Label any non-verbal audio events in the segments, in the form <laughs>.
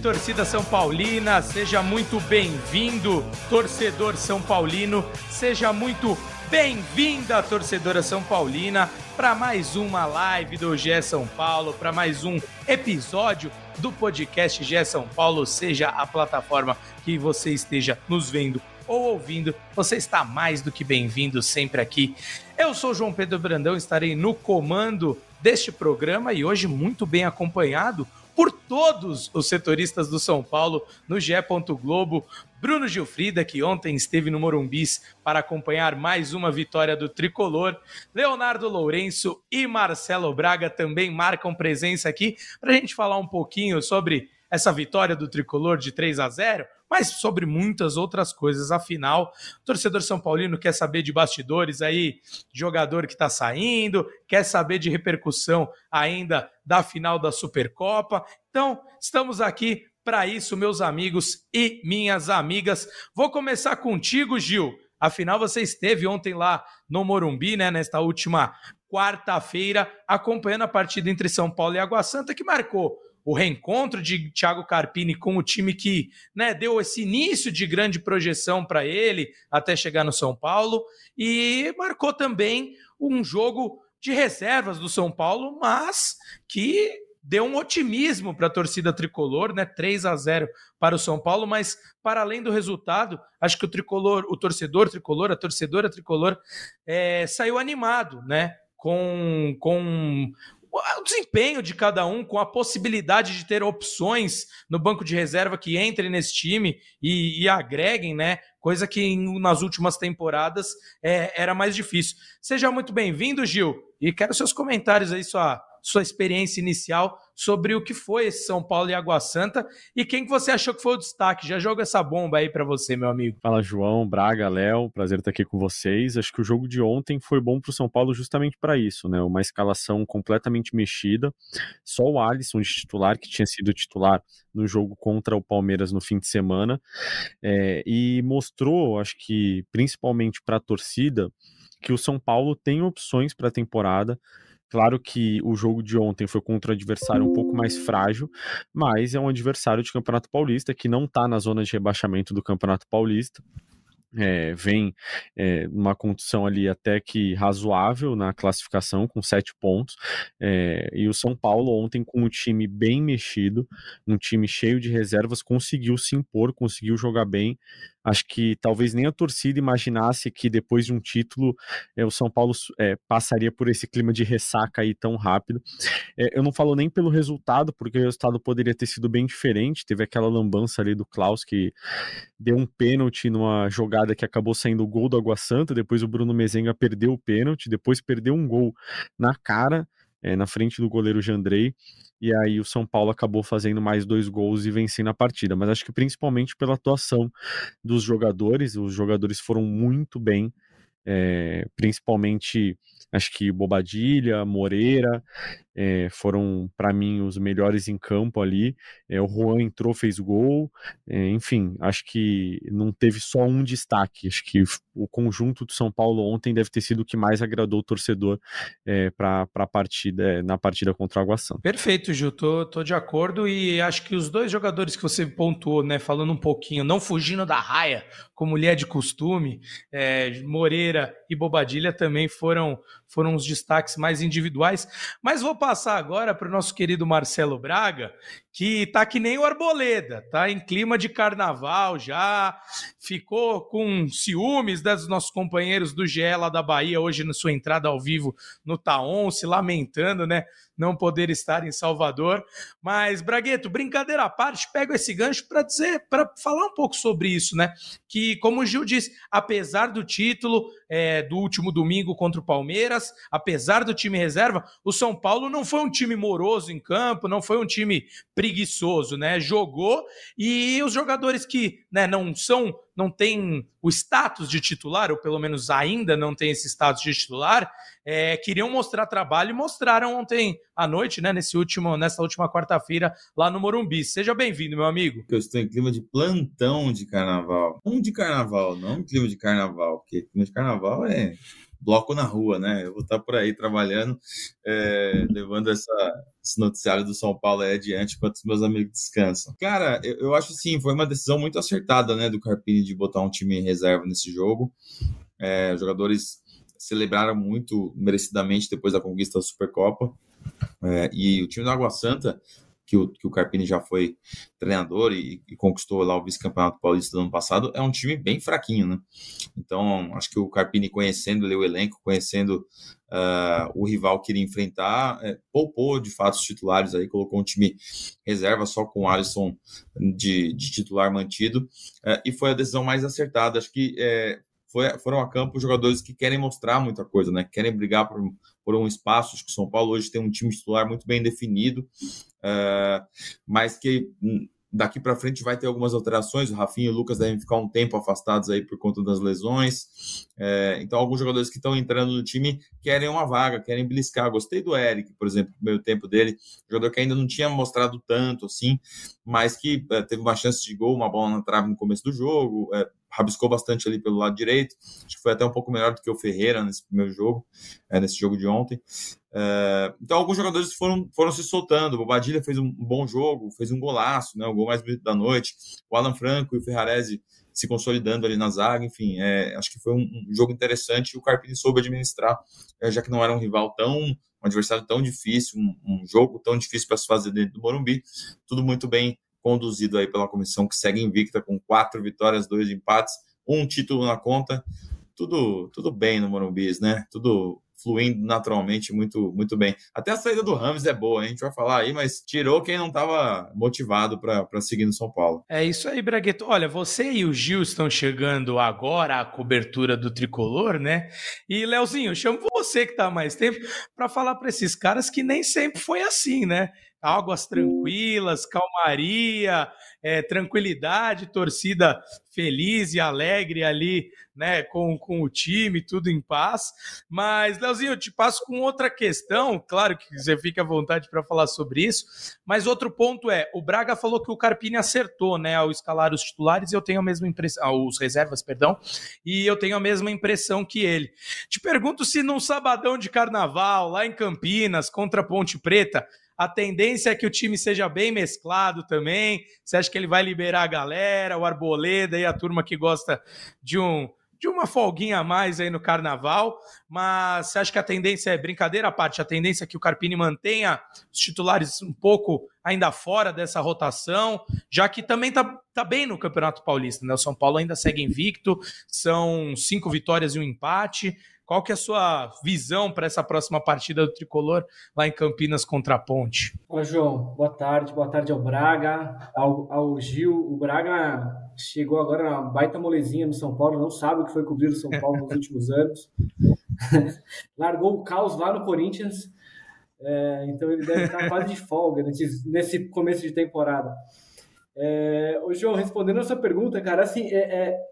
Torcida São Paulina, seja muito bem-vindo, torcedor São Paulino, seja muito bem-vinda, torcedora São Paulina, para mais uma live do GE São Paulo, para mais um episódio do podcast GE São Paulo, seja a plataforma que você esteja nos vendo ou ouvindo, você está mais do que bem-vindo sempre aqui. Eu sou João Pedro Brandão, estarei no comando deste programa e hoje muito bem acompanhado por todos os setoristas do São Paulo no GE. Globo. Bruno Gilfrida, que ontem esteve no Morumbis para acompanhar mais uma vitória do tricolor. Leonardo Lourenço e Marcelo Braga também marcam presença aqui para a gente falar um pouquinho sobre essa vitória do tricolor de 3 a 0 mas sobre muitas outras coisas. Afinal, o torcedor São Paulino quer saber de bastidores aí, jogador que está saindo, quer saber de repercussão ainda da final da Supercopa. Então, estamos aqui para isso, meus amigos e minhas amigas. Vou começar contigo, Gil. Afinal, você esteve ontem lá no Morumbi, né, nesta última quarta-feira, acompanhando a partida entre São Paulo e Água Santa, que marcou o reencontro de Thiago Carpini com o time que né, deu esse início de grande projeção para ele até chegar no São Paulo e marcou também um jogo de reservas do São Paulo, mas que deu um otimismo para a torcida tricolor, né? 3 a 0 para o São Paulo, mas para além do resultado, acho que o tricolor, o torcedor tricolor, a torcedora tricolor é, saiu animado, né? Com, com o desempenho de cada um, com a possibilidade de ter opções no banco de reserva que entrem nesse time e, e agreguem, né? Coisa que nas últimas temporadas é, era mais difícil. Seja muito bem-vindo, Gil, e quero seus comentários aí, sua, sua experiência inicial sobre o que foi esse São Paulo e Água Santa e quem que você achou que foi o destaque. Já joga essa bomba aí para você, meu amigo. Fala, João, Braga, Léo, prazer estar aqui com vocês. Acho que o jogo de ontem foi bom para o São Paulo justamente para isso, né? Uma escalação completamente mexida. Só o Alisson de titular, que tinha sido titular no jogo contra o Palmeiras no fim de semana, é, e mostrou, acho que principalmente para a torcida, que o São Paulo tem opções para a temporada. Claro que o jogo de ontem foi contra um adversário um pouco mais frágil, mas é um adversário de Campeonato Paulista que não está na zona de rebaixamento do Campeonato Paulista. É, vem é, uma condição ali até que razoável na classificação, com sete pontos. É, e o São Paulo, ontem, com um time bem mexido, um time cheio de reservas, conseguiu se impor, conseguiu jogar bem. Acho que talvez nem a torcida imaginasse que depois de um título é, o São Paulo é, passaria por esse clima de ressaca aí tão rápido. É, eu não falo nem pelo resultado, porque o resultado poderia ter sido bem diferente. Teve aquela lambança ali do Klaus que deu um pênalti numa jogada que acabou saindo o gol do Água Santa. Depois o Bruno Mezenga perdeu o pênalti, depois perdeu um gol na cara. Na frente do goleiro Jandrei e aí o São Paulo acabou fazendo mais dois gols e vencendo a partida. Mas acho que principalmente pela atuação dos jogadores, os jogadores foram muito bem, é, principalmente acho que Bobadilha, Moreira, é, foram para mim os melhores em campo ali. É, o Juan entrou, fez gol, é, enfim, acho que não teve só um destaque. Acho que o conjunto do São Paulo ontem deve ter sido o que mais agradou o torcedor para a partida na partida contra o Água Santa. Perfeito, Gil, tô, tô de acordo e acho que os dois jogadores que você pontuou, né, falando um pouquinho, não fugindo da raia, como lhe é de costume, Moreira e Bobadilha também foram foram os destaques mais individuais. Mas vou passar agora para o nosso querido Marcelo Braga, que tá que nem o Arboleda, tá em clima de carnaval já, ficou com ciúmes dos nossos companheiros do GE lá da Bahia, hoje na sua entrada ao vivo no Taon, se lamentando, né? não poder estar em Salvador. Mas, Bragueto, brincadeira à parte, pego esse gancho para dizer, para falar um pouco sobre isso, né? Que, como o Gil disse, apesar do título é, do último domingo contra o Palmeiras, apesar do time reserva, o São Paulo não foi um time moroso em campo, não foi um time preguiçoso, né? Jogou e os jogadores que né, não são, não têm o status de titular, ou pelo menos ainda não tem esse status de titular, é, queriam mostrar trabalho e mostraram ontem à noite, né? Nesse último, nessa última quarta-feira, lá no Morumbi. Seja bem-vindo, meu amigo. Eu estou em clima de plantão de carnaval. Um de carnaval, não um clima de carnaval, porque clima de carnaval é bloco na rua, né? Eu vou estar por aí trabalhando, é, levando essa, esse noticiário do São Paulo aí adiante enquanto os meus amigos descansam. Cara, eu, eu acho assim, foi uma decisão muito acertada, né, do Carpini de botar um time em reserva nesse jogo. É, os jogadores celebraram muito merecidamente depois da conquista da Supercopa. É, e o time do Água Santa que o, que o Carpini já foi treinador e, e conquistou lá o vice-campeonato paulista do ano passado, é um time bem fraquinho, né? Então, acho que o Carpini, conhecendo o elenco, conhecendo uh, o rival que iria enfrentar, é, poupou de fato os titulares aí, colocou um time reserva só com o Alisson de, de titular mantido, uh, e foi a decisão mais acertada. Acho que é, foram a campo jogadores que querem mostrar muita coisa, né? Querem brigar por, por um espaço. Acho que o São Paulo hoje tem um time titular muito bem definido, uh, mas que daqui para frente vai ter algumas alterações. O Rafinha e o Lucas devem ficar um tempo afastados aí por conta das lesões. É, então, alguns jogadores que estão entrando no time querem uma vaga, querem beliscar. Gostei do Eric, por exemplo, no meio tempo dele, jogador que ainda não tinha mostrado tanto assim, mas que é, teve uma chance de gol, uma bola na trave no começo do jogo. Rabiscou bastante ali pelo lado direito. Acho que foi até um pouco melhor do que o Ferreira nesse primeiro jogo, é, nesse jogo de ontem. É, então, alguns jogadores foram, foram se soltando. O Bobadilha fez um bom jogo, fez um golaço, né, o gol mais bonito da noite. O Alan Franco e o Ferrarese se consolidando ali na zaga. Enfim, é, acho que foi um, um, jogo interessante o Carpini soube administrar, é, já que não era um rival tão. um adversário tão difícil, um, um jogo tão difícil para se fazer dentro do Morumbi. Tudo muito bem conduzido aí pela comissão que segue invicta com quatro vitórias, dois empates, um título na conta. Tudo, tudo bem no Morumbi, né? Tudo fluindo naturalmente muito, muito bem. Até a saída do Rams é boa, a gente vai falar aí, mas tirou quem não estava motivado para seguir no São Paulo. É isso aí, Bragueto. Olha, você e o Gil estão chegando agora à cobertura do tricolor, né? E, Leozinho, chamo você que está mais tempo para falar para esses caras que nem sempre foi assim, né? Águas tranquilas, calmaria, é, tranquilidade, torcida feliz e alegre ali, né, com, com o time, tudo em paz. Mas, Leozinho, eu te passo com outra questão, claro que você fica à vontade para falar sobre isso, mas outro ponto é, o Braga falou que o Carpini acertou, né, ao escalar os titulares, e eu tenho a mesma impressão, ah, os reservas, perdão, e eu tenho a mesma impressão que ele. Te pergunto se num sabadão de carnaval, lá em Campinas, contra Ponte Preta, a tendência é que o time seja bem mesclado também. Você acha que ele vai liberar a galera, o Arboleda e a turma que gosta de um de uma folguinha a mais aí no carnaval, mas você acha que a tendência é brincadeira à parte, a tendência é que o Carpini mantenha os titulares um pouco ainda fora dessa rotação, já que também tá, tá bem no Campeonato Paulista, né? O São Paulo ainda segue invicto, são cinco vitórias e um empate. Qual que é a sua visão para essa próxima partida do Tricolor lá em Campinas contra a Ponte? Olá, João. Boa tarde. Boa tarde ao Braga, ao, ao Gil. O Braga chegou agora na baita molezinha no São Paulo, não sabe o que foi cobrir o São Paulo nos últimos <laughs> anos. <laughs> Largou o caos lá no Corinthians, é, então ele deve estar quase de folga nesse, nesse começo de temporada. É, ô, João, respondendo a sua pergunta, cara, assim, é, é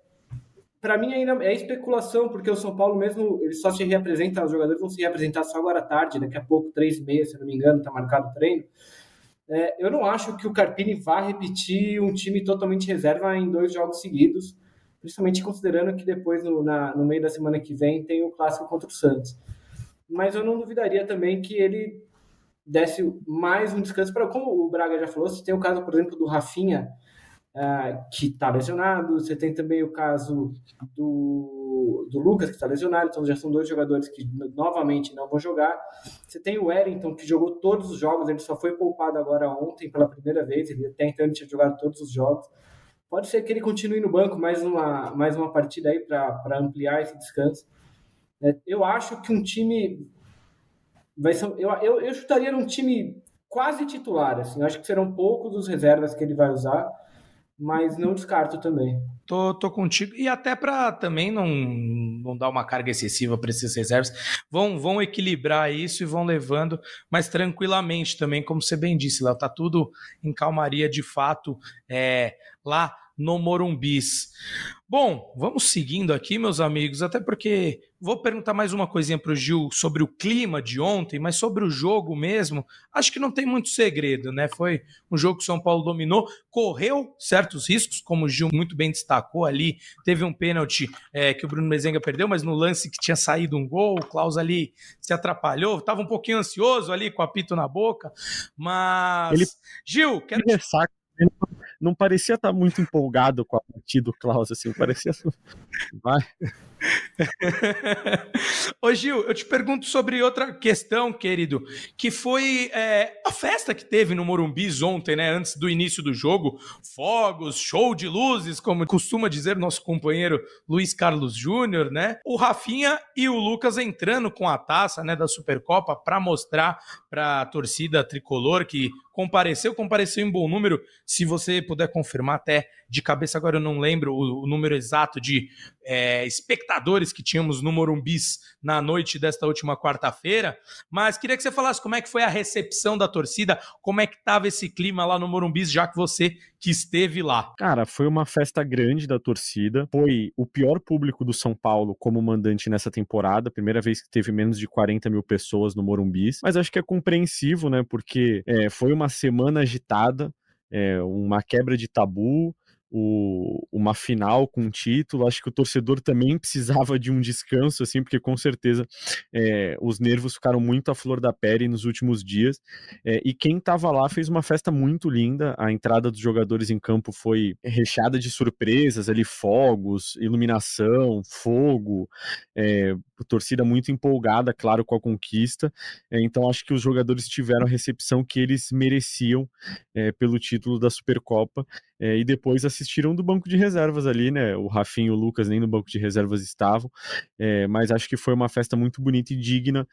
para mim ainda é especulação, porque o São Paulo mesmo, ele só se reapresenta, os jogadores vão se reapresentar só agora à tarde, daqui a pouco, três meia, se não me engano, está marcado o treino. É, eu não acho que o Carpini vá repetir um time totalmente reserva em dois jogos seguidos, principalmente considerando que depois, no, na, no meio da semana que vem, tem o clássico contra o Santos. Mas eu não duvidaria também que ele desse mais um descanso para, como o Braga já falou, se tem o caso, por exemplo, do Rafinha, uh, que está lesionado. Você tem também o caso do, do Lucas, que está lesionado. Então já são dois jogadores que novamente não vão jogar. Você tem o Wellington, que jogou todos os jogos. Ele só foi poupado agora ontem pela primeira vez. Ele até então ele tinha jogado todos os jogos. Pode ser que ele continue no banco mais uma, mais uma partida aí para ampliar esse descanso. É, eu acho que um time vai ser. Eu, eu, eu chutaria num time quase titular. Assim, eu acho que serão poucos os reservas que ele vai usar mas não descarto também. Tô, tô contigo. E até para também não, não dar uma carga excessiva para esses reservas, vão, vão equilibrar isso e vão levando, mas tranquilamente também, como você bem disse, Léo, tá tudo em calmaria de fato é, lá no Morumbis. Bom, vamos seguindo aqui, meus amigos, até porque vou perguntar mais uma coisinha para o Gil sobre o clima de ontem, mas sobre o jogo mesmo, acho que não tem muito segredo, né? Foi um jogo que o São Paulo dominou, correu certos riscos, como o Gil muito bem destacou ali, teve um pênalti é, que o Bruno Mezenga perdeu, mas no lance que tinha saído um gol, o Klaus ali se atrapalhou, estava um pouquinho ansioso ali com o apito na boca, mas... Ele... Gil, quero... Ele não parecia estar muito empolgado com a partida do Klaus, assim, parecia. Vai. <laughs> Ô Gil, eu te pergunto sobre outra questão, querido, que foi é, a festa que teve no Morumbis ontem, né? Antes do início do jogo, fogos, show de luzes, como costuma dizer nosso companheiro Luiz Carlos Júnior, né? O Rafinha e o Lucas entrando com a taça, né, da Supercopa para mostrar para a torcida tricolor que compareceu, compareceu em bom número. Se você puder confirmar até de cabeça agora eu não lembro o, o número exato de é, espectadores que tínhamos no Morumbis na noite desta última quarta-feira, mas queria que você falasse como é que foi a recepção da torcida, como é que estava esse clima lá no Morumbis, já que você que esteve lá. Cara, foi uma festa grande da torcida, foi o pior público do São Paulo como mandante nessa temporada, primeira vez que teve menos de 40 mil pessoas no Morumbis, mas acho que é compreensivo, né, porque é, foi uma semana agitada, é, uma quebra de tabu, o, uma final com um título. Acho que o torcedor também <laughs> precisava de um descanso, assim, porque com certeza é, os nervos ficaram muito à flor da pele nos últimos dias. É, e quem estava lá fez uma festa muito linda. A entrada dos jogadores em campo foi recheada de surpresas, ali fogos, iluminação, fogo, é, torcida muito empolgada, claro, com a conquista. Então acho que os jogadores tiveram a recepção que eles mereciam é, pelo título da Supercopa. É, e depois assistiram do banco de reservas ali, né? O Rafinho e o Lucas nem no banco de reservas estavam, é, mas acho que foi uma festa muito bonita e digna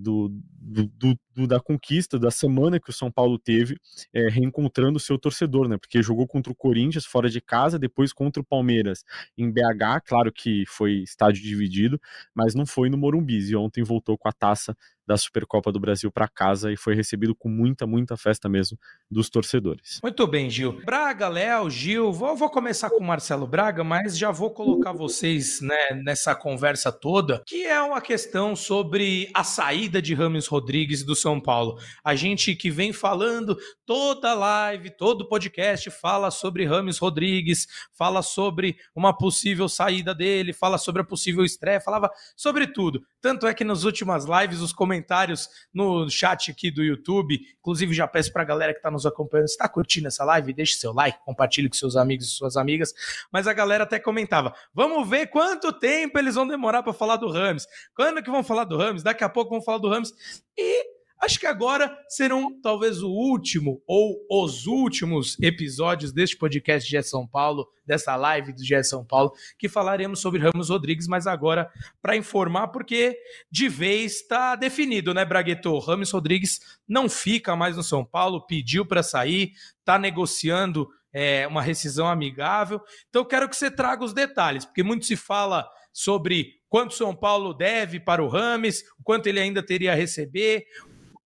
do, do, do, do, da conquista, da semana que o São Paulo teve, é, reencontrando o seu torcedor, né? Porque jogou contra o Corinthians fora de casa, depois contra o Palmeiras em BH, claro que foi estádio dividido, mas não foi no Morumbi, e ontem voltou com a taça da Supercopa do Brasil para casa e foi recebido com muita, muita festa mesmo dos torcedores. Muito bem, Gil. Braga, Léo, Gil, vou, vou começar com o Marcelo Braga, mas já vou colocar vocês né, nessa conversa toda, que é uma questão sobre a saída de Ramos Rodrigues do São Paulo. A gente que vem falando toda live, todo podcast fala sobre Ramos Rodrigues, fala sobre uma possível saída dele, fala sobre a possível estreia, falava sobre tudo. Tanto é que nas últimas lives os comentários no chat aqui do YouTube. Inclusive, já peço para a galera que está nos acompanhando, está curtindo essa live, deixe seu like, compartilhe com seus amigos e suas amigas. Mas a galera até comentava: vamos ver quanto tempo eles vão demorar para falar do Rams. Quando que vão falar do Rams? Daqui a pouco vão falar do Rams. E Acho que agora serão talvez o último ou os últimos episódios deste podcast de São Paulo, dessa live do GE São Paulo, que falaremos sobre Ramos Rodrigues, mas agora para informar, porque de vez está definido, né, Bragueto? Ramos Rodrigues não fica mais no São Paulo, pediu para sair, está negociando é, uma rescisão amigável. Então, quero que você traga os detalhes, porque muito se fala sobre quanto São Paulo deve para o Rames, quanto ele ainda teria a receber,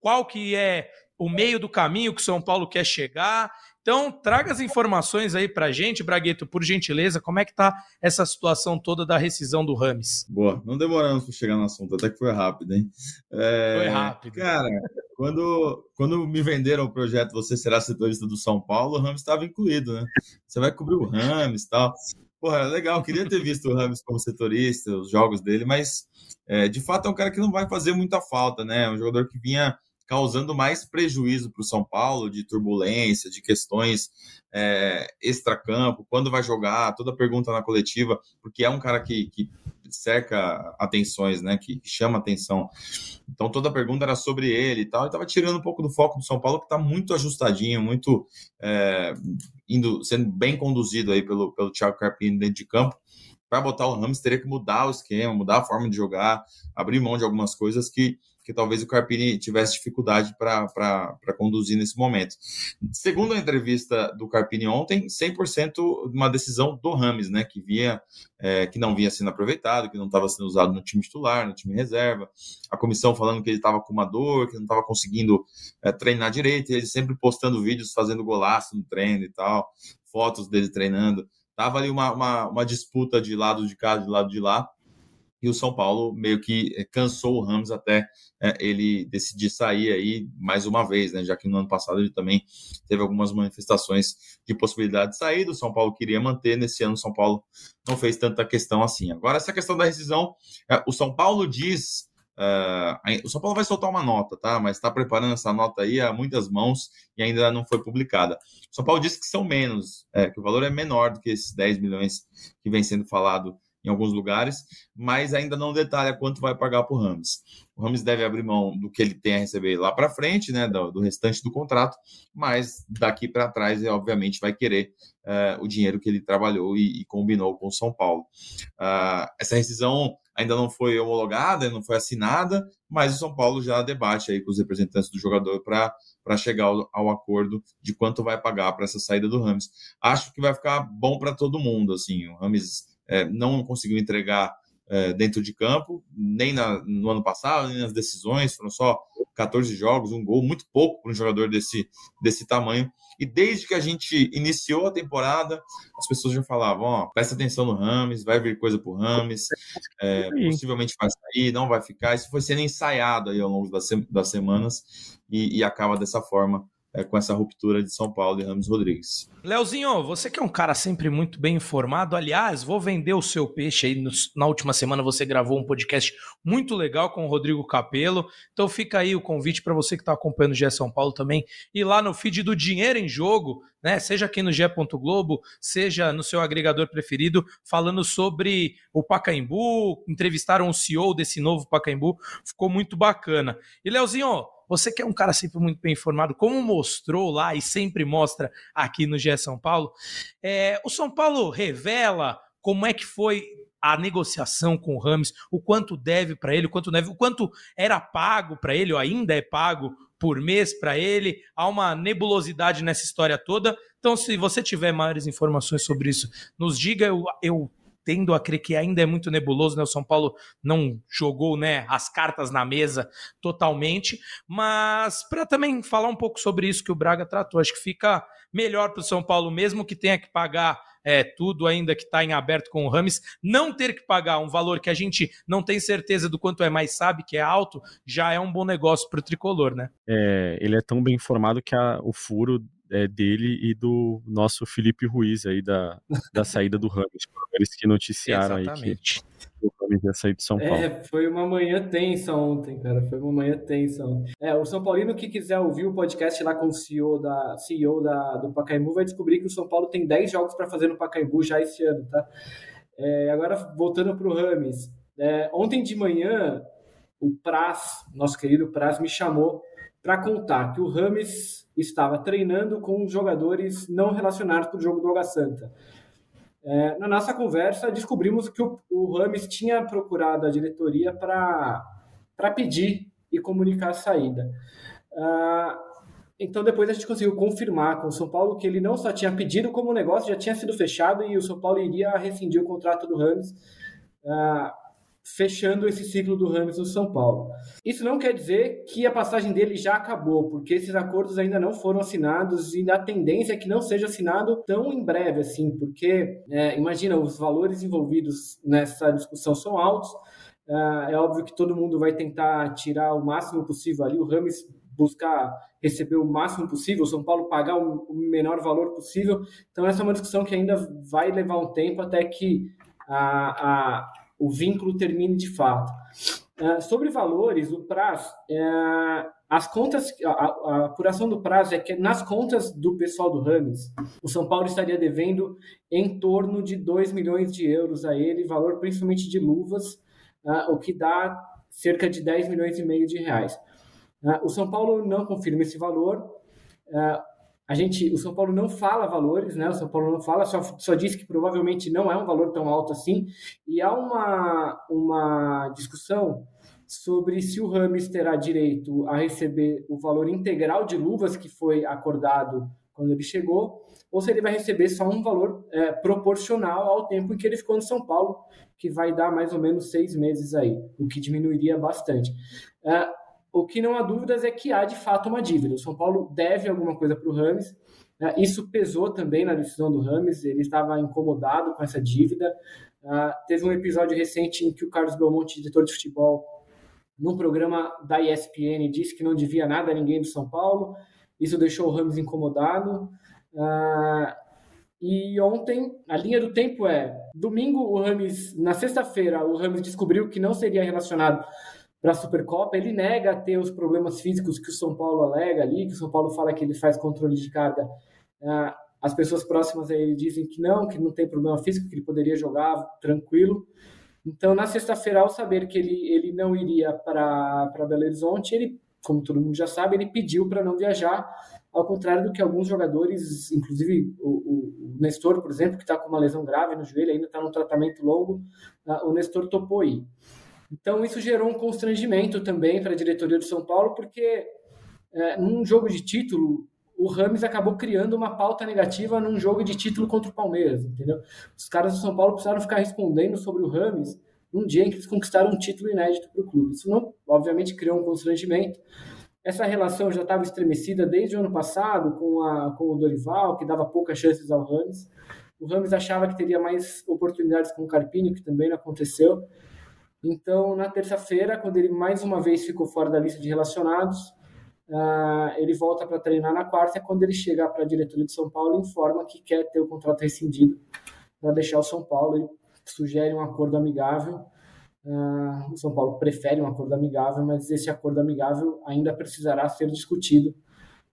qual que é o meio do caminho que o São Paulo quer chegar. Então, traga as informações aí pra gente, Bragueto, por gentileza, como é que tá essa situação toda da rescisão do Rames? Boa, não demoramos para chegar no assunto, até que foi rápido, hein? É, foi rápido. Cara, quando, quando me venderam o projeto Você Será Setorista do São Paulo, o Rames estava incluído, né? Você vai cobrir o Rames e tal. Porra, é legal, queria ter visto o Rames como setorista, os jogos dele, mas é, de fato é um cara que não vai fazer muita falta, né? É um jogador que vinha causando mais prejuízo para o São Paulo, de turbulência, de questões é, extracampo, quando vai jogar, toda pergunta na coletiva, porque é um cara que, que cerca atenções, né, que chama atenção. Então toda pergunta era sobre ele e tal, e estava tirando um pouco do foco do São Paulo, que está muito ajustadinho, muito é, indo, sendo bem conduzido aí pelo, pelo Thiago Carpini dentro de campo. Para botar o Ramos, teria que mudar o esquema, mudar a forma de jogar, abrir mão de algumas coisas que que talvez o Carpini tivesse dificuldade para conduzir nesse momento. Segundo a entrevista do Carpini ontem, 100% uma decisão do Rames, né, que via é, que não vinha sendo aproveitado, que não estava sendo usado no time titular, no time reserva. A comissão falando que ele estava com uma dor, que não estava conseguindo é, treinar direito, e ele sempre postando vídeos fazendo golaço no treino e tal, fotos dele treinando. Tava ali uma, uma, uma disputa de lado de cá, de lado de lá e o São Paulo meio que eh, cansou o Ramos até é, ele decidir sair aí mais uma vez, né? Já que no ano passado ele também teve algumas manifestações de possibilidade de sair, o São Paulo queria manter, nesse ano o São Paulo não fez tanta questão assim. Agora, essa questão da rescisão, é, o São Paulo diz. Uh, o São Paulo vai soltar uma nota, tá? Mas está preparando essa nota aí há muitas mãos e ainda não foi publicada. O São Paulo diz que são menos, é, que o valor é menor do que esses 10 milhões que vem sendo falado em alguns lugares, mas ainda não detalha quanto vai pagar para o Rams. O Rams deve abrir mão do que ele tem a receber lá para frente, né, do, do, restante do contrato, mas daqui para trás, ele, obviamente, vai querer uh, o dinheiro que ele trabalhou e, e combinou com o São Paulo. Uh, essa rescisão ainda não foi homologada, não foi assinada, mas o São Paulo já debate aí com os representantes do jogador para chegar ao, ao, acordo de quanto vai pagar para essa saída do Rams. Acho que vai ficar bom para todo mundo, assim, o Rams é, não conseguiu entregar é, dentro de campo, nem na, no ano passado, nem nas decisões, foram só 14 jogos, um gol, muito pouco para um jogador desse, desse tamanho. E desde que a gente iniciou a temporada, as pessoas já falavam: ó, presta atenção no Rames, vai vir coisa para o Rames, é, possivelmente vai sair, não vai ficar. Isso foi sendo ensaiado aí ao longo das, das semanas e, e acaba dessa forma é, com essa ruptura de São Paulo e Ramos Rodrigues. Leozinho, você que é um cara sempre muito bem informado, aliás, vou vender o seu peixe aí. na última semana você gravou um podcast muito legal com o Rodrigo Capello. Então fica aí o convite para você que está acompanhando o GE São Paulo também ir lá no feed do Dinheiro em Jogo, né? Seja aqui no GE. Globo, seja no seu agregador preferido, falando sobre o Pacaembu. Entrevistaram o CEO desse novo Pacaembu, ficou muito bacana. E Leozinho, você que é um cara sempre muito bem informado, como mostrou lá e sempre mostra aqui no GE São Paulo, é, o São Paulo revela como é que foi a negociação com o Rames, o quanto deve para ele, o quanto deve, o quanto era pago para ele, ou ainda é pago por mês para ele. Há uma nebulosidade nessa história toda. Então, se você tiver maiores informações sobre isso, nos diga. Eu, eu tendo a crer que ainda é muito nebuloso, né? O São Paulo não jogou, né, as cartas na mesa totalmente, mas para também falar um pouco sobre isso que o Braga tratou, acho que fica melhor para o São Paulo mesmo que tenha que pagar é, tudo ainda que está em aberto com o Rames, não ter que pagar um valor que a gente não tem certeza do quanto é, mas sabe que é alto, já é um bom negócio para o tricolor, né? É, ele é tão bem informado que a, o furo é, dele e do nosso Felipe Ruiz aí da, da saída do Ramos. Eles que noticiaram aí que o Ramos ia sair de São é, Paulo. É, foi uma manhã tensa ontem, cara. Foi uma manhã tensa ontem. É, o São Paulino que quiser ouvir o podcast lá com o CEO da CEO da, do Pacaembu vai descobrir que o São Paulo tem 10 jogos para fazer no Pacaembu já esse ano, tá? É, agora voltando para o Rames. É, ontem de manhã o Praz, nosso querido Praz, me chamou para contar que o Rames estava treinando com jogadores não relacionados para o jogo do Água Santa. É, na nossa conversa, descobrimos que o, o Rames tinha procurado a diretoria para pedir e comunicar a saída. Ah, então, depois a gente conseguiu confirmar com o São Paulo que ele não só tinha pedido, como o negócio já tinha sido fechado e o São Paulo iria rescindir o contrato do Rames. Ah, fechando esse ciclo do Ramos no São Paulo. Isso não quer dizer que a passagem dele já acabou, porque esses acordos ainda não foram assinados e a tendência é que não seja assinado tão em breve assim, porque é, imagina os valores envolvidos nessa discussão são altos. É, é óbvio que todo mundo vai tentar tirar o máximo possível ali. O Ramos buscar receber o máximo possível, São Paulo pagar o menor valor possível. Então essa é uma discussão que ainda vai levar um tempo até que a, a o vínculo termine de fato. Uh, sobre valores, o prazo, uh, as contas, a, a, apuração do prazo é que nas contas do pessoal do Rames, o São Paulo estaria devendo em torno de 2 milhões de euros a ele, valor principalmente de luvas, uh, o que dá cerca de 10 milhões e meio de reais. o São Paulo não confirma esse valor, a gente, o São Paulo não fala valores, né? O São Paulo não fala, só, só diz que provavelmente não é um valor tão alto assim. E há uma, uma discussão sobre se o Rames terá direito a receber o valor integral de luvas que foi acordado quando ele chegou, ou se ele vai receber só um valor é, proporcional ao tempo em que ele ficou no São Paulo, que vai dar mais ou menos seis meses aí, o que diminuiria bastante. É, o que não há dúvidas é que há de fato uma dívida. O São Paulo deve alguma coisa para o Rames. É, isso pesou também na decisão do Rames, ele estava incomodado com essa dívida. É, teve um episódio recente em que o Carlos Belmonte, diretor de futebol, num programa da ESPN, disse que não devia nada a ninguém do São Paulo. Isso deixou o Ramos incomodado. Uh, e ontem, a linha do tempo é: domingo, o Ramos, na sexta-feira, o Ramos descobriu que não seria relacionado para a Supercopa. Ele nega ter os problemas físicos que o São Paulo alega ali, que o São Paulo fala que ele faz controle de carga. Uh, as pessoas próximas a ele dizem que não, que não tem problema físico, que ele poderia jogar tranquilo. Então, na sexta-feira, ao saber que ele, ele não iria para Belo Horizonte, ele como todo mundo já sabe, ele pediu para não viajar, ao contrário do que alguns jogadores, inclusive o, o, Nestor, por exemplo, que está com uma lesão grave no joelho, ainda está num tratamento longo, uh, o Nestor topou ir. Então, isso gerou um constrangimento também para a diretoria do São Paulo, porque uh, num jogo de título, o Rames acabou criando uma pauta negativa num jogo de título contra o Palmeiras, entendeu? Os caras do São Paulo precisaram ficar respondendo sobre o Rames num dia em que eles conquistaram um título inédito para o clube. Isso, não, obviamente, criou um constrangimento. Essa relação já estava estremecida desde o ano passado com, a, com o Dorival, que dava poucas chances ao Rames. O Rames achava que teria mais oportunidades com o Carpini, que também não aconteceu. Então, na terça-feira, quando ele mais uma vez ficou fora da lista de relacionados, uh, ele volta para treinar na quarta. É quando ele chega para a diretoria de São Paulo e informa que quer ter o contrato rescindido para deixar o São Paulo. Ele sugere um acordo amigável. Uh, o São Paulo prefere um acordo amigável, mas esse acordo amigável ainda precisará ser discutido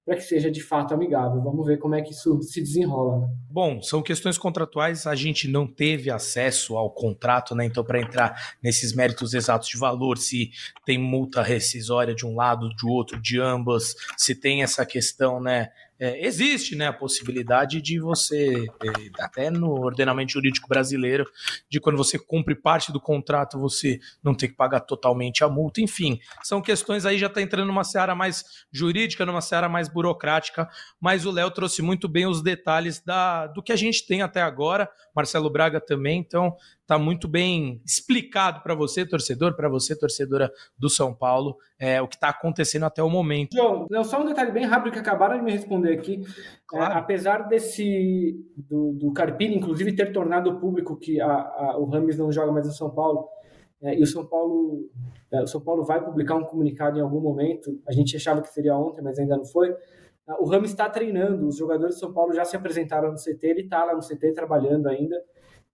para que seja de fato amigável. Vamos ver como é que isso se desenrola. Né? Bom, são questões contratuais, a gente não teve acesso ao contrato, né? Então, para entrar nesses méritos exatos de valor, se tem multa rescisória de um lado, de outro, de ambas, se tem essa questão, né? É, existe né, a possibilidade de você, é, até no ordenamento jurídico brasileiro, de quando você cumpre parte do contrato, você não ter que pagar totalmente a multa. Enfim, são questões aí já está entrando numa seara mais jurídica, numa seara mais burocrática, mas o Léo trouxe muito bem os detalhes da, do que a gente tem até agora, Marcelo Braga também, então está muito bem explicado para você, torcedor, para você, torcedora do São Paulo, é, o que está acontecendo até o momento. João, só um detalhe bem rápido que acabaram de me responder aqui. É, claro. É, apesar desse do, do Carpini, inclusive, ter tornado público que a, a, o Rames não joga mais no São Paulo, é, e o São Paulo é, o São Paulo vai publicar um comunicado em algum momento. A gente achava que seria ontem, mas ainda não foi. O Ramos está treinando, os jogadores do São Paulo já se apresentaram no CT, ele está lá no CT trabalhando ainda.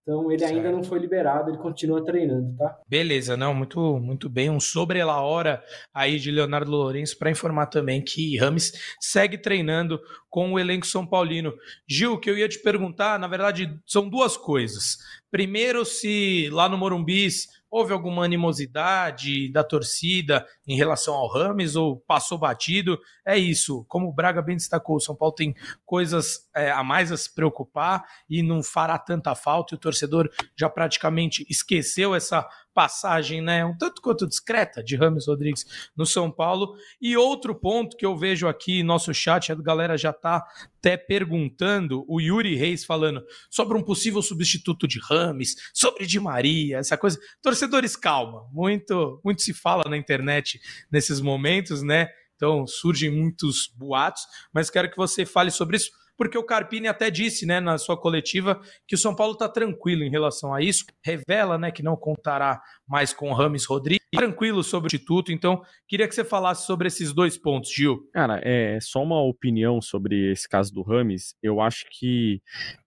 Então ele certo. ainda não foi liberado, ele continua treinando, tá? Beleza, não, muito muito bem, um sobre a hora aí de Leonardo Lourenço para informar também que Rames segue treinando com o elenco São Paulino. Gil, que eu ia te perguntar, na verdade, são duas coisas. Primeiro, se lá no Morumbis houve alguma animosidade da torcida em relação ao Rames ou passou batido? É isso. Como o Braga bem destacou, o São Paulo tem coisas é, a mais a se preocupar e não fará tanta falta. E o torcedor já praticamente esqueceu essa passagem, né, um tanto quanto discreta de Rames Rodrigues no São Paulo. E outro ponto que eu vejo aqui nosso chat, a galera já está até perguntando, o Yuri Reis falando sobre um possível substituto de Rames, sobre Di Maria, essa coisa. Torcedores, calma, muito, muito se fala na internet nesses momentos, né? Então surgem muitos boatos, mas quero que você fale sobre isso porque o Carpini até disse, né, na sua coletiva, que o São Paulo está tranquilo em relação a isso, revela, né, que não contará mais com o Rames Rodrigues, tranquilo sobre o Instituto, então queria que você falasse sobre esses dois pontos, Gil. Cara, é só uma opinião sobre esse caso do Rames, eu acho que,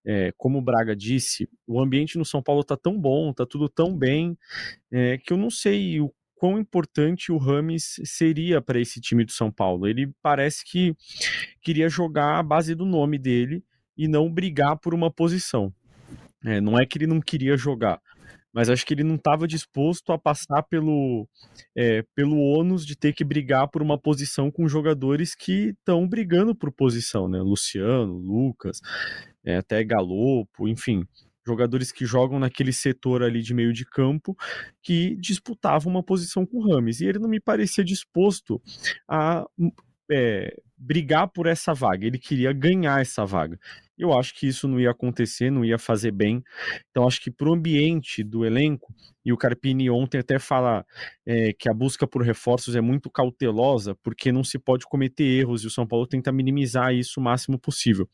é, como o Braga disse, o ambiente no São Paulo tá tão bom, tá tudo tão bem, é, que eu não sei o quão importante o Rames seria para esse time do São Paulo. Ele parece que queria jogar a base do nome dele e não brigar por uma posição. É, não é que ele não queria jogar, mas acho que ele não estava disposto a passar pelo, é, pelo ônus de ter que brigar por uma posição com jogadores que estão brigando por posição, né? Luciano, Lucas, é, até Galopo, enfim. Jogadores que jogam naquele setor ali de meio de campo que disputavam uma posição com o Rames. E ele não me parecia disposto a é, brigar por essa vaga, ele queria ganhar essa vaga. Eu acho que isso não ia acontecer, não ia fazer bem. Então, acho que para o ambiente do elenco, e o Carpini ontem até fala é, que a busca por reforços é muito cautelosa, porque não se pode cometer erros, e o São Paulo tenta minimizar isso o máximo possível.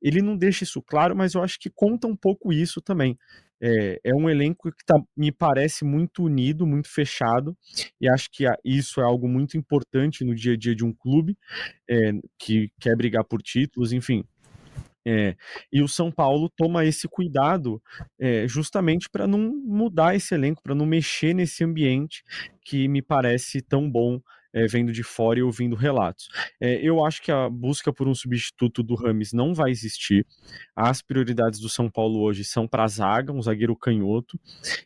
Ele não deixa isso claro, mas eu acho que conta um pouco isso também. É, é, um elenco que tá, me parece muito unido, muito fechado, e acho que isso é algo muito importante no dia a dia de um clube é, que quer brigar por títulos, enfim. É, e o São Paulo toma esse cuidado é, justamente para não mudar esse elenco, para não mexer nesse ambiente que me parece tão bom é, vendo de fora e ouvindo relatos. É, eu acho que a busca por um substituto do Rames não vai existir. As prioridades do São Paulo hoje são para a zaga, um zagueiro canhoto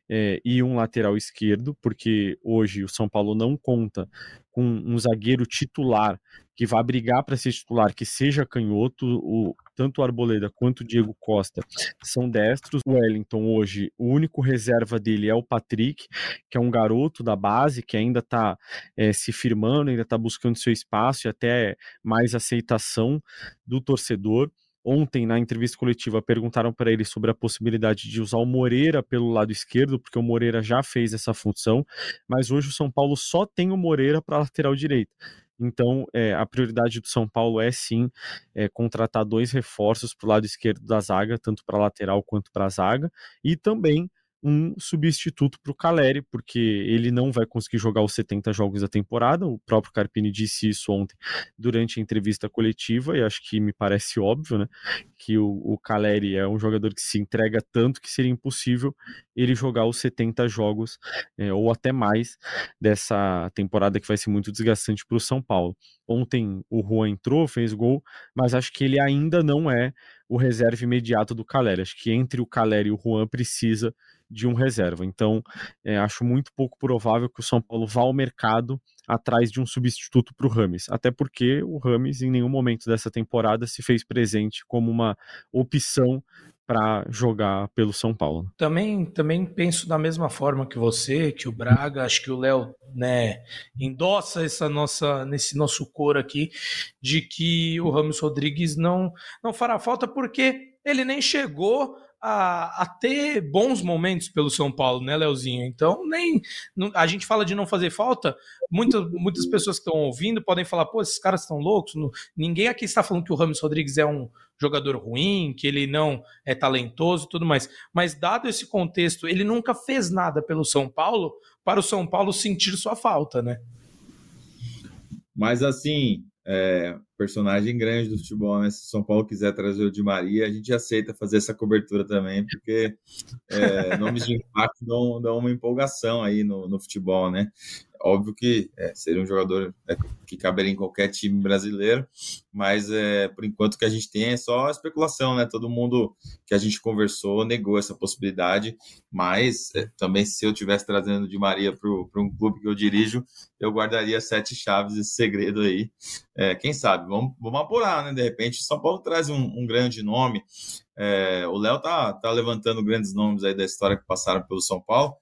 é, e um lateral esquerdo, porque hoje o São Paulo não conta com um zagueiro titular que vá brigar para ser titular, que seja canhoto, o, tanto o Arboleda quanto o Diego Costa são destros. O Wellington hoje, o único reserva dele é o Patrick, que é um garoto da base, que ainda está é, se firmando, ainda está buscando seu espaço e até mais aceitação do torcedor. Ontem, na entrevista coletiva, perguntaram para ele sobre a possibilidade de usar o Moreira pelo lado esquerdo, porque o Moreira já fez essa função, mas hoje o São Paulo só tem o Moreira para lateral direita. Então, é, a prioridade do São Paulo é sim é, contratar dois reforços para o lado esquerdo da zaga, tanto para a lateral quanto para a zaga, e também um substituto para o Caleri, porque ele não vai conseguir jogar os 70 jogos da temporada. O próprio Carpini disse isso ontem durante a entrevista coletiva, e acho que me parece óbvio, né? Que o, o Caleri é um jogador que se entrega tanto que seria impossível ele jogar os 70 jogos, é, ou até mais, dessa temporada que vai ser muito desgastante para o São Paulo. Ontem o Juan entrou, fez gol, mas acho que ele ainda não é o reserva imediato do Caleri. Acho que entre o Caleri e o Juan precisa de um reserva. Então, é, acho muito pouco provável que o São Paulo vá ao mercado atrás de um substituto para o Rames, até porque o Rames em nenhum momento dessa temporada se fez presente como uma opção para jogar pelo São Paulo. Também, também penso da mesma forma que você, que o Braga, acho que o Léo, né, endossa essa nossa nesse nosso coro aqui de que o Ramos Rodrigues não não fará falta porque ele nem chegou a, a, ter bons momentos pelo São Paulo, né, Leozinho? Então, nem a gente fala de não fazer falta. Muita, muitas pessoas que estão ouvindo podem falar: pô, esses caras estão loucos. Ninguém aqui está falando que o Ramos Rodrigues é um jogador ruim, que ele não é talentoso tudo mais. Mas, dado esse contexto, ele nunca fez nada pelo São Paulo para o São Paulo sentir sua falta, né? Mas, assim, é, personagem grande do futebol, né? Se São Paulo quiser trazer o Di Maria, a gente aceita fazer essa cobertura também, porque é, nomes de impacto dão, dão uma empolgação aí no, no futebol, né? Óbvio que é, seria um jogador né, que caberia em qualquer time brasileiro, mas é, por enquanto que a gente tem é só especulação, né? Todo mundo que a gente conversou negou essa possibilidade, mas é, também se eu tivesse trazendo de Maria para um clube que eu dirijo, eu guardaria sete chaves esse segredo aí. É, quem sabe? Vamos, vamos apurar, né? De repente, São Paulo traz um, um grande nome. É, o Léo tá, tá levantando grandes nomes aí da história que passaram pelo São Paulo.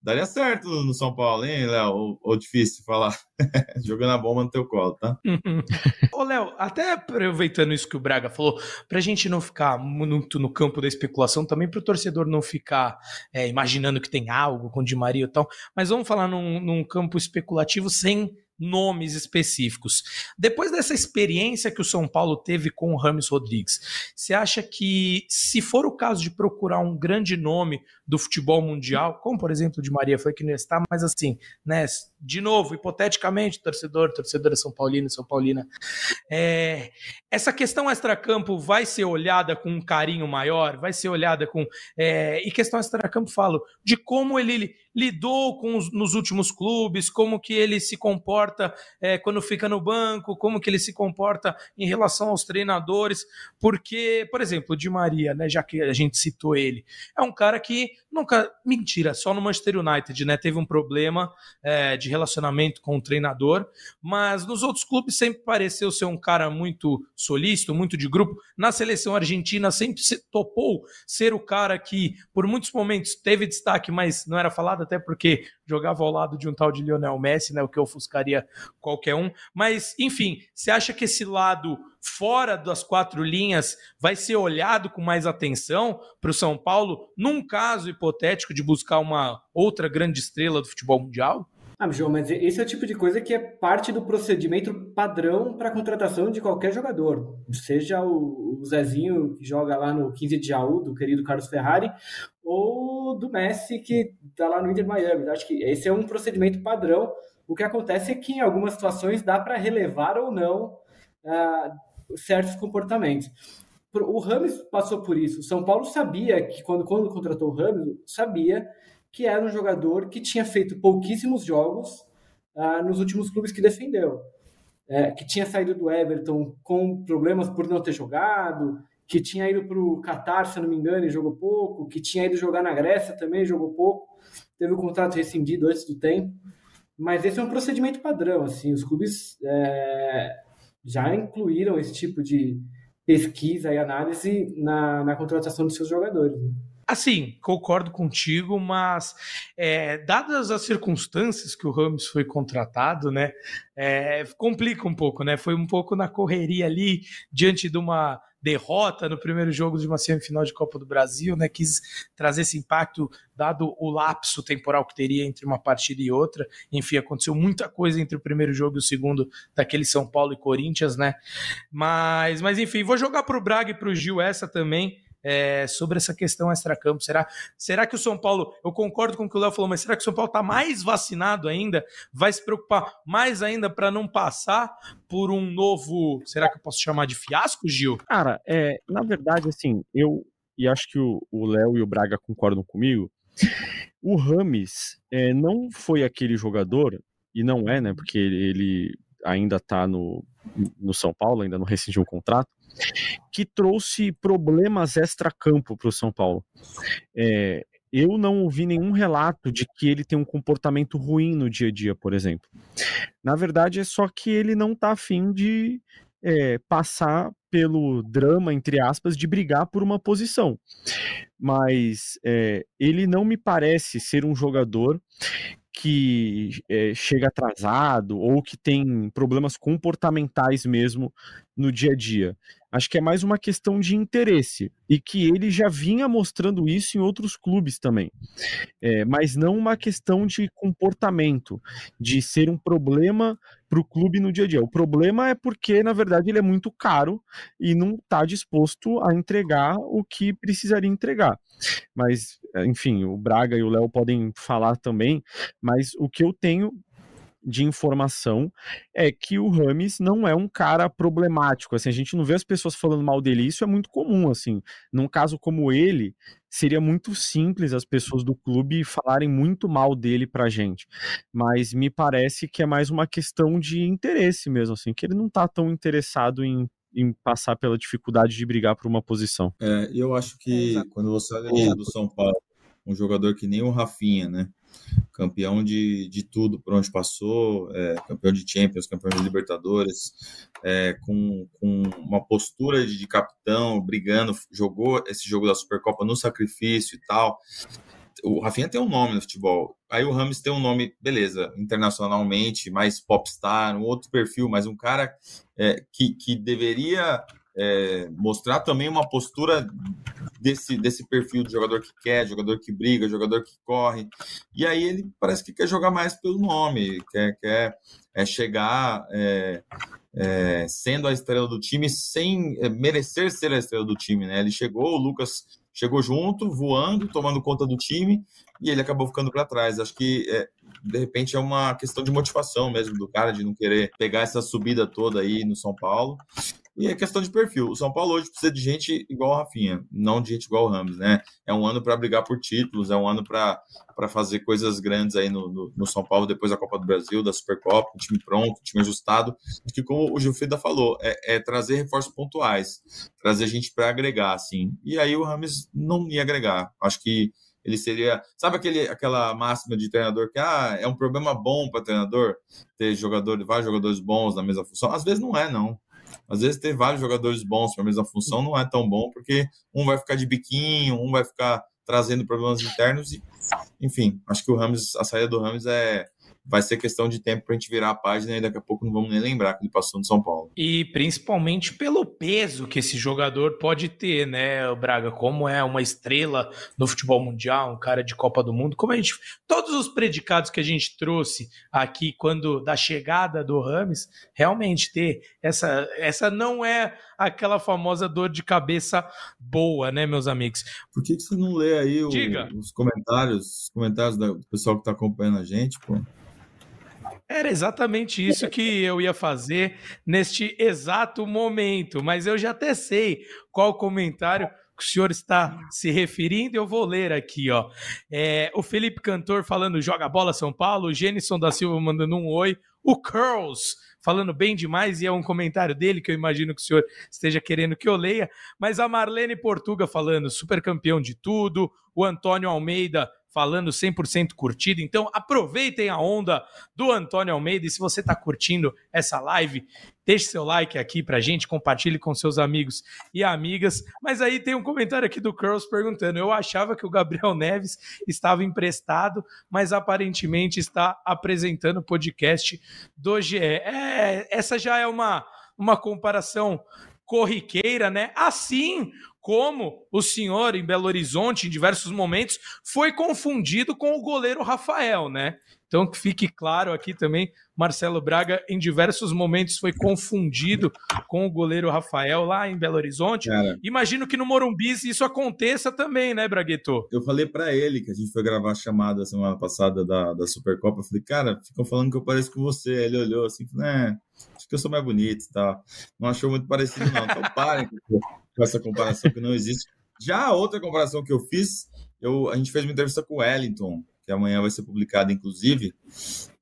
Daria certo no São Paulo, hein, Léo? Ou, ou, difícil falar? <laughs> Jogando a bomba no teu colo, tá? <laughs> Ô, Léo, até aproveitando isso que o Braga falou, pra gente não ficar muito no campo da especulação, também pro torcedor não ficar é, imaginando que tem algo com o Di Maria e tal, mas vamos falar num, num campo especulativo sem nomes específicos. Depois dessa experiência que o São Paulo teve com o Rames Rodrigues, você acha que, se for o caso de procurar um grande nome do futebol mundial, como por exemplo de Maria foi que não está, mas assim, né? De novo, hipoteticamente, torcedor, torcedora São Paulina, São Paulina, é, essa questão extracampo vai ser olhada com um carinho maior, vai ser olhada com. É, e questão extracampo, falo, de como ele lidou com os, nos últimos clubes, como que ele se comporta é, quando fica no banco, como que ele se comporta em relação aos treinadores, porque, por exemplo, o Di Maria, né, já que a gente citou ele, é um cara que nunca. Mentira, só no Manchester United, né? Teve um problema é, de relacionamento com o treinador, mas nos outros clubes sempre pareceu ser um cara muito solícito, muito de grupo. Na seleção argentina sempre se topou ser o cara que, por muitos momentos, teve destaque, mas não era falado, até porque jogava ao lado de um tal de Lionel Messi, né? O que ofuscaria qualquer um. Mas, enfim, você acha que esse lado fora das quatro linhas vai ser olhado com mais atenção para o São Paulo, num caso hipotético de buscar uma outra grande estrela do futebol mundial? Ah, João, mas esse é o tipo de coisa que é parte do procedimento padrão para a contratação de qualquer jogador. Seja o, Zezinho, que joga lá no 15 de Jaú, do querido Carlos Ferrari, ou do Messi, que está lá no Inter Miami. Acho que esse é um procedimento padrão. O que acontece é que em algumas situações dá para relevar ou não ah, certos comportamentos. O Rames passou por isso. São Paulo sabia que, quando, quando contratou o Rames, sabia que era um jogador que tinha feito pouquíssimos jogos ah, nos últimos clubes que defendeu. É, que tinha saído do Everton com problemas por não ter jogado, que tinha ido para o Qatar, se não me engano, e jogou pouco, que tinha ido jogar na Grécia também, jogou pouco, teve o contrato rescindido antes do tempo. Mas esse é um procedimento padrão, assim, os clubes é, já incluíram esse tipo de pesquisa e análise na, na contratação de seus jogadores. Né? Assim, concordo contigo, mas é, dadas as circunstâncias que o Ramos foi contratado, né, é, complica um pouco, né? Foi um pouco na correria ali, diante de uma derrota no primeiro jogo de uma semifinal de Copa do Brasil, né? Quis trazer esse impacto, dado o lapso temporal que teria entre uma partida e outra. Enfim, aconteceu muita coisa entre o primeiro jogo e o segundo daquele São Paulo e Corinthians, né? Mas, mas enfim, vou jogar para o Braga e para o Gil essa também é, sobre essa questão extracampo. Será, será que o São Paulo, eu concordo com o que o Léo falou, mas será que o São Paulo está mais vacinado ainda? Vai se preocupar mais ainda para não passar por um novo, será que eu posso chamar de fiasco, Gil? Cara, é, na verdade, assim, eu, e acho que o Léo e o Braga concordam comigo, o Rames é, não foi aquele jogador, e não é, né, porque ele, ele ainda está no, no São Paulo, ainda não rescindiu um contrato, que trouxe problemas extra-campo para o São Paulo. É, eu não ouvi nenhum relato de que ele tem um comportamento ruim no dia a dia, por exemplo. Na verdade, é só que ele não está afim de é, passar pelo drama, entre aspas, de brigar por uma posição. Mas é, ele não me parece ser um jogador que é, chega atrasado ou que tem problemas comportamentais mesmo no dia a dia. Acho que é mais uma questão de interesse e que ele já vinha mostrando isso em outros clubes também, é, mas não uma questão de comportamento, de ser um problema para o clube no dia a dia. O problema é porque, na verdade, ele é muito caro e não está disposto a entregar o que precisaria entregar. Mas, enfim, o Braga e o Léo podem falar também, mas o que eu tenho de informação é que o Rames não é um cara problemático. Assim, a gente não vê as pessoas falando mal dele, isso é muito comum. Assim, num caso como ele, seria muito simples as pessoas do clube falarem muito mal dele pra gente. Mas me parece que é mais uma questão de interesse mesmo, assim, que ele não tá tão interessado em em passar pela dificuldade de brigar por uma posição. É, eu acho que é, quando você olha do São Paulo, um jogador que nem o Rafinha, né? Campeão de, de tudo por onde passou, é, campeão de Champions, campeão de Libertadores, é, com, com uma postura de, de, capitão, brigando, jogou esse jogo da Supercopa no sacrifício e tal. O Rafinha tem um nome no futebol. Aí o Rames tem um nome, beleza, internacionalmente, mais popstar, um outro perfil, mas um cara é, que, que deveria é, mostrar também uma postura desse, desse perfil de jogador que quer, jogador que briga, jogador que corre. E aí ele parece que quer jogar mais pelo nome, quer, quer é, chegar é, é, sendo a estrela do time sem é, merecer ser a estrela do time. Né? Ele chegou, o Lucas chegou junto, voando, tomando conta do time, e ele acabou ficando para trás. Acho que é, de repente é uma questão de motivação mesmo do cara de não querer pegar essa subida toda aí no São Paulo. E é questão de perfil. O São Paulo hoje precisa de gente igual o Rafinha, não de gente igual o Ramos, né? É um ano para brigar por títulos, é um ano para fazer coisas grandes aí no, no, no, São Paulo depois da Copa do Brasil, da Supercopa, um time pronto, um time ajustado. Que, como o Gilfrida falou, é, é trazer reforços pontuais, trazer gente para agregar, assim. E aí o Ramos não ia agregar. Acho que ele seria. Sabe aquele, aquela máxima de treinador que ah, é um problema bom para treinador ter jogador, vários jogadores bons na mesma função? Às vezes não é, não. Às vezes ter vários jogadores bons para a mesma função não é tão bom, porque um vai ficar de biquinho, um vai ficar trazendo problemas internos e, enfim, acho que o Rams, a saída do Rams é vai ser questão de tempo para a gente virar a página e daqui a pouco não vamos nem lembrar que ele passou no São Paulo. E principalmente pelo peso que esse jogador pode ter, né, Braga, como é uma estrela no futebol mundial, um cara de Copa do Mundo, como a gente todos os predicados que a gente trouxe aqui quando da chegada do Rames, realmente ter essa essa não é aquela famosa dor de cabeça boa, né, meus amigos? Por que, que você não lê aí o, os comentários, os comentários do pessoal que está acompanhando a gente, pô? Era exatamente isso que eu ia fazer neste exato momento, mas eu já até sei qual comentário que o senhor está se referindo, eu vou ler aqui, ó. É, o Felipe Cantor falando joga bola São Paulo, o Genison da Silva mandando um oi, o Curls falando bem demais, e é um comentário dele que eu imagino que o senhor esteja querendo que eu leia, mas a Marlene Portuga falando super campeão de tudo, o Antônio Almeida falando 100% curtido. Então aproveitem a onda do Antônio Almeida e se você está curtindo essa live, deixe seu like aqui pra gente, compartilhe com seus amigos e amigas. Mas aí tem um comentário aqui do Curls perguntando: eu achava que o Gabriel Neves estava emprestado, mas aparentemente está apresentando o podcast do GE. É, essa já é uma, uma comparação corriqueira, né? Assim como o senhor em Belo Horizonte, em diversos momentos, foi confundido com o goleiro Rafael, né? Então, que fique claro aqui também, Marcelo Braga, em diversos momentos, foi confundido com o goleiro Rafael lá em Belo Horizonte. Cara, Imagino que no Morumbi isso aconteça também, né, Bragueto? Eu falei para ele que a gente foi gravar a chamada semana passada da, da Supercopa. Eu falei, cara, ficam falando que eu pareço com você. Ele olhou assim, falou, é, acho que eu sou mais bonito e tá? tal. Não achou muito parecido, não. Então parem com essa comparação que não existe. Já a outra comparação que eu fiz, eu, a gente fez uma entrevista com o Wellington, que amanhã vai ser publicada, inclusive,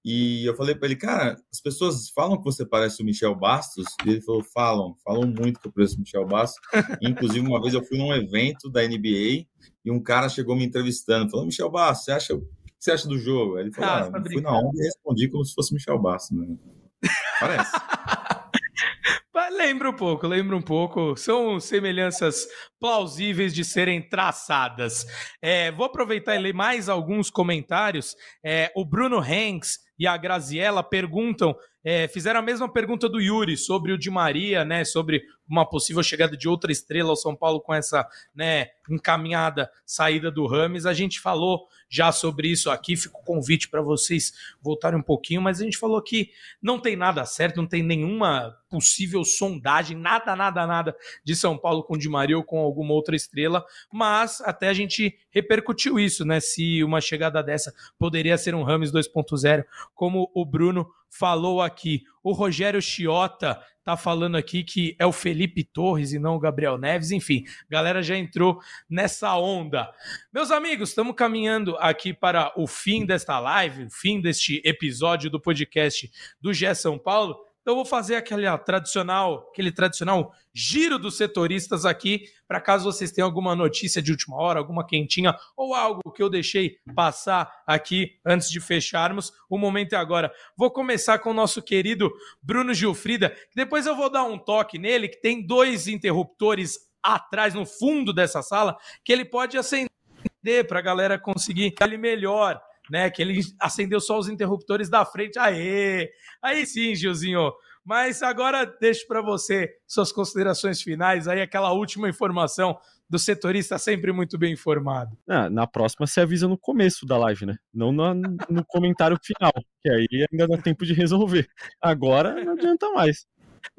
e eu falei para ele, cara, as pessoas falam que você parece o Michel Bastos, e ele falou, falam, falam muito que eu pareço o Michel Bastos. E, <laughs> inclusive, uma vez eu fui num evento da NBA e um cara chegou me entrevistando, falou, Michel Bastos, você acha, o que você acha do jogo? Aí ele falou, ah, ah, fui na onda e respondi como se fosse Michel Bastos, né? Parece. <laughs> Lembra um pouco, lembra um pouco. São semelhanças plausíveis de serem traçadas. É, vou aproveitar e ler mais alguns comentários. É, o Bruno Hanks e a Graziella perguntam, é, fizeram a mesma pergunta do Yuri sobre o Di Maria, né? Sobre uma possível chegada de outra estrela ao São Paulo com essa né, encaminhada saída do Rames. A gente falou já sobre isso aqui, fica o convite para vocês voltarem um pouquinho, mas a gente falou que não tem nada certo, não tem nenhuma possível sondagem, nada, nada, nada de São Paulo com Di Maria ou com alguma outra estrela, mas até a gente repercutiu isso, né? Se uma chegada dessa poderia ser um Rames 2.0, como o Bruno falou aqui. O Rogério Chiota tá falando aqui que é o Felipe Torres e não o Gabriel Neves. Enfim, galera já entrou nessa onda. Meus amigos, estamos caminhando aqui para o fim desta live, o fim deste episódio do podcast do GE São Paulo. Então eu vou fazer aquele tradicional, aquele tradicional giro dos setoristas aqui, para caso vocês tenham alguma notícia de última hora, alguma quentinha ou algo que eu deixei passar aqui antes de fecharmos. O momento é agora. Vou começar com o nosso querido Bruno Gilfrida, que depois eu vou dar um toque nele, que tem dois interruptores atrás, no fundo dessa sala, que ele pode acender para a galera conseguir ele melhor né? Que ele acendeu só os interruptores da frente. Aê! Aí sim, Gilzinho. Mas agora deixo para você suas considerações finais, aí aquela última informação do setorista sempre muito bem informado. Ah, na próxima você avisa no começo da live, né? Não no, no comentário final, que aí ainda dá tempo de resolver. Agora não adianta mais.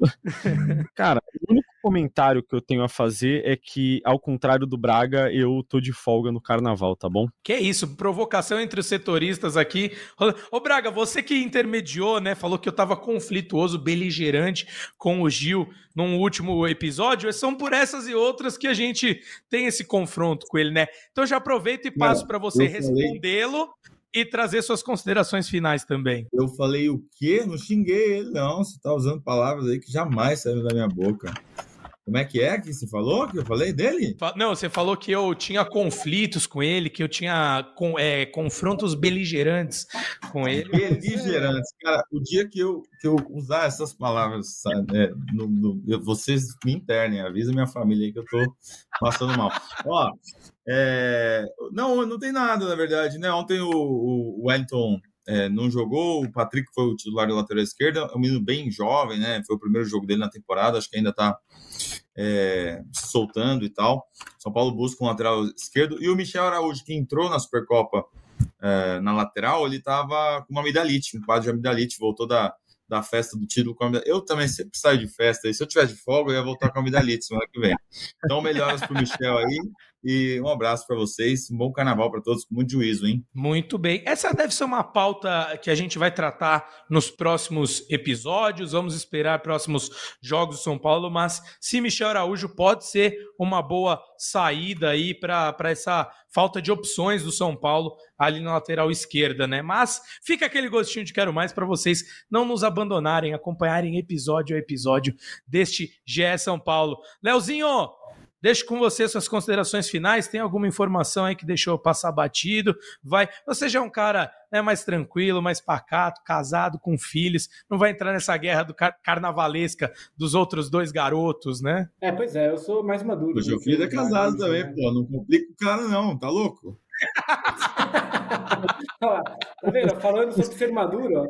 <laughs> Cara, o único comentário que eu tenho a fazer é que, ao contrário do Braga, eu tô de folga no carnaval, tá bom? Que isso, provocação entre os setoristas aqui. Ô Braga, você que intermediou, né? Falou que eu tava conflituoso, beligerante com o Gil num último episódio. São por essas e outras que a gente tem esse confronto com ele, né? Então já aproveito e passo para você respondê-lo e trazer suas considerações finais também. Eu falei o quê? Não xinguei ele, não. Você tá usando palavras aí que jamais saíram da minha boca. Como é que é que você falou? Que eu falei dele? Não, você falou que eu tinha conflitos com ele, que eu tinha com, é, confrontos beligerantes com ele. Beligerantes. Cara, o dia que eu, que eu usar essas palavras, sabe, é, no, no, vocês me internem, avisa minha família aí que eu tô passando mal. Ó, é, não, não tem nada, na verdade, né? Ontem o, o Wellington é, não jogou, o Patrick foi o titular da lateral esquerda, é um menino bem jovem, né? Foi o primeiro jogo dele na temporada, acho que ainda tá é, soltando e tal. São Paulo busca um lateral esquerdo. E o Michel Araújo, que entrou na Supercopa é, na lateral, ele estava com uma amidalite, um quadro de amidalite, voltou da, da festa do título com a. Eu também sempre saio de festa, e se eu tivesse de folga, eu ia voltar com a amidalite semana que vem. Então, melhoras para o Michel aí. E um abraço para vocês, um bom carnaval para todos, com muito juízo, hein? Muito bem. Essa deve ser uma pauta que a gente vai tratar nos próximos episódios. Vamos esperar próximos jogos do São Paulo, mas se Michel Araújo pode ser uma boa saída aí para essa falta de opções do São Paulo ali na lateral esquerda, né? Mas fica aquele gostinho de quero mais para vocês não nos abandonarem, acompanharem episódio a episódio deste GE São Paulo. Leozinho, Deixo com você suas considerações finais. Tem alguma informação aí que deixou passar batido? Vai. Você já é um cara né, mais tranquilo, mais pacato, casado, com filhos. Não vai entrar nessa guerra do car carnavalesca dos outros dois garotos, né? É, pois é, eu sou mais maduro. O meu filho é casado também, né? pô. Não complica o cara, não, tá louco? <laughs> tá vendo? Falando sobre ser maduro, ó.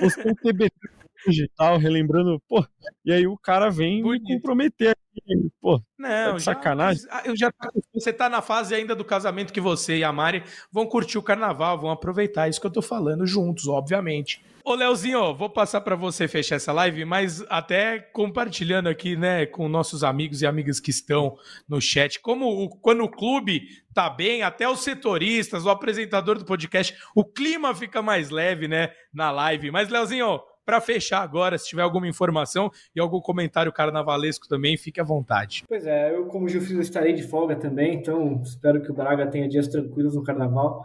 Você TBT digital, relembrando, pô, e aí o cara vem Bonito. me comprometer aqui, pô. Não, tá sacanagem. Já, eu já você tá na fase ainda do casamento que você e a Mari vão curtir o carnaval, vão aproveitar isso que eu tô falando juntos, obviamente. Ô, Leozinho, vou passar para você fechar essa live, mas até compartilhando aqui, né, com nossos amigos e amigas que estão no chat, como o, quando o clube tá bem, até os setoristas, o apresentador do podcast, o clima fica mais leve, né, na live. Mas, Leozinho, para fechar agora, se tiver alguma informação e algum comentário carnavalesco também, fique à vontade. Pois é, eu como Gilfrido estarei de folga também, então espero que o Braga tenha dias tranquilos no carnaval.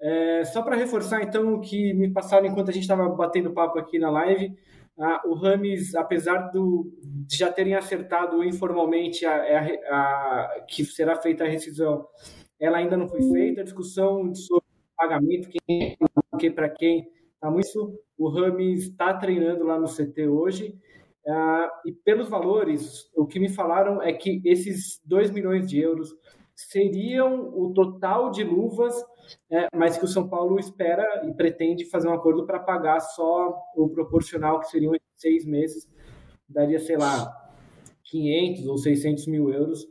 É, só para reforçar então o que me passaram enquanto a gente estava batendo papo aqui na live, o Rames, apesar do, de já terem acertado informalmente a, a, a, que será feita a rescisão, ela ainda não foi feita. A discussão sobre pagamento, quem é para quem, tá muito o Rames está treinando lá no CT hoje. Uh, e pelos valores, o que me falaram é que esses 2 milhões de euros seriam o total de luvas, é, mas que o São Paulo espera e pretende fazer um acordo para pagar só o proporcional, que seriam seis meses, daria, sei lá, 500 ou 600 mil euros.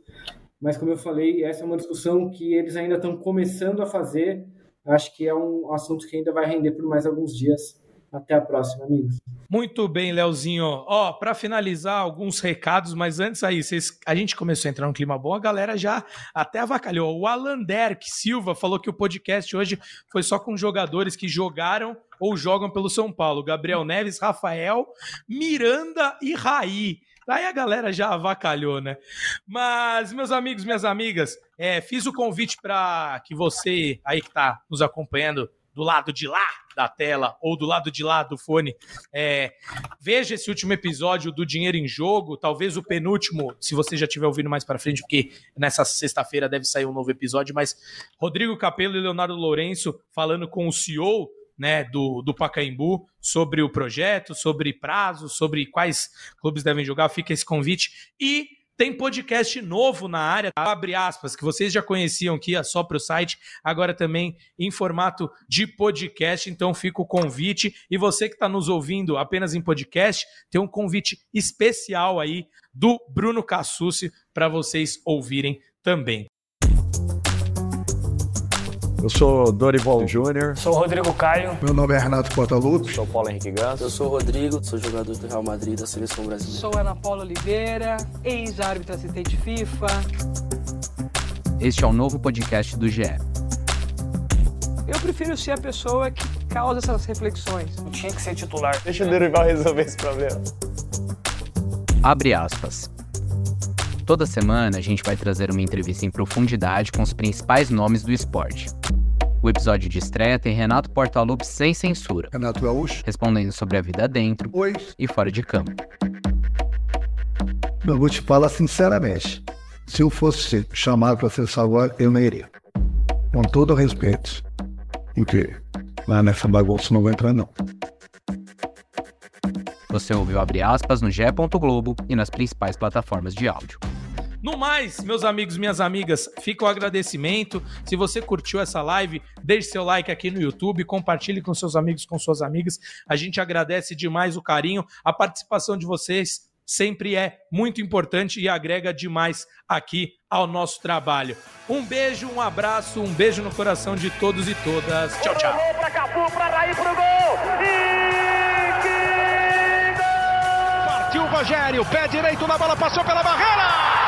Mas, como eu falei, essa é uma discussão que eles ainda estão começando a fazer. Acho que é um assunto que ainda vai render por mais alguns dias. Até a próxima, amigos. Muito bem, Leozinho. Ó, para finalizar, alguns recados, mas antes aí, vocês, a gente começou a entrar num clima bom, a galera já até avacalhou. O Alan Derk Silva falou que o podcast hoje foi só com jogadores que jogaram ou jogam pelo São Paulo. Gabriel Neves, Rafael, Miranda e Raí. Aí a galera já avacalhou, né? Mas, meus amigos, minhas amigas, é, fiz o convite para que você aí que está nos acompanhando do lado de lá da tela ou do lado de lá do fone, é, veja esse último episódio do Dinheiro em Jogo, talvez o penúltimo, se você já estiver ouvindo mais para frente, porque nessa sexta-feira deve sair um novo episódio, mas Rodrigo Capello e Leonardo Lourenço falando com o CEO né, do, do Pacaembu sobre o projeto, sobre prazos, sobre quais clubes devem jogar, fica esse convite. E tem podcast novo na área, abre aspas, que vocês já conheciam aqui, é só para o site, agora também em formato de podcast. Então fica o convite. E você que está nos ouvindo apenas em podcast, tem um convite especial aí do Bruno Cassucci para vocês ouvirem também. Eu sou Dorival Júnior. Sou Rodrigo Caio. Meu nome é Renato Portaluppi. Sou Paulo Henrique Ganso. Eu sou Rodrigo, sou jogador do Real Madrid da Seleção Brasileira. Sou Ana Paula Oliveira, ex-árbitro assistente FIFA. Este é o novo podcast do GE. Eu prefiro ser a pessoa que causa essas reflexões. Não tinha que ser titular. Deixa o Dorival resolver esse problema. Abre aspas. Toda semana a gente vai trazer uma entrevista em profundidade com os principais nomes do esporte. O episódio de estreia tem Renato Portaluppi sem censura. Renato Gaúcho. Respondendo sobre a vida dentro Oi. e fora de campo. Eu vou te falar sinceramente. Se eu fosse chamado para ser salvador, eu não iria. Com todo o respeito. Porque lá nessa bagunça não vou entrar, não. Você ouviu Abre Aspas no GE. Globo e nas principais plataformas de áudio. No mais, meus amigos, minhas amigas, fica o agradecimento. Se você curtiu essa live, deixe seu like aqui no YouTube, compartilhe com seus amigos, com suas amigas. A gente agradece demais o carinho, a participação de vocês sempre é muito importante e agrega demais aqui ao nosso trabalho. Um beijo, um abraço, um beijo no coração de todos e todas. Tchau, tchau. Pra Cafu, Raí, pro gol! E que gol! Partiu o Rogério, pé direito na bola, passou pela barreira!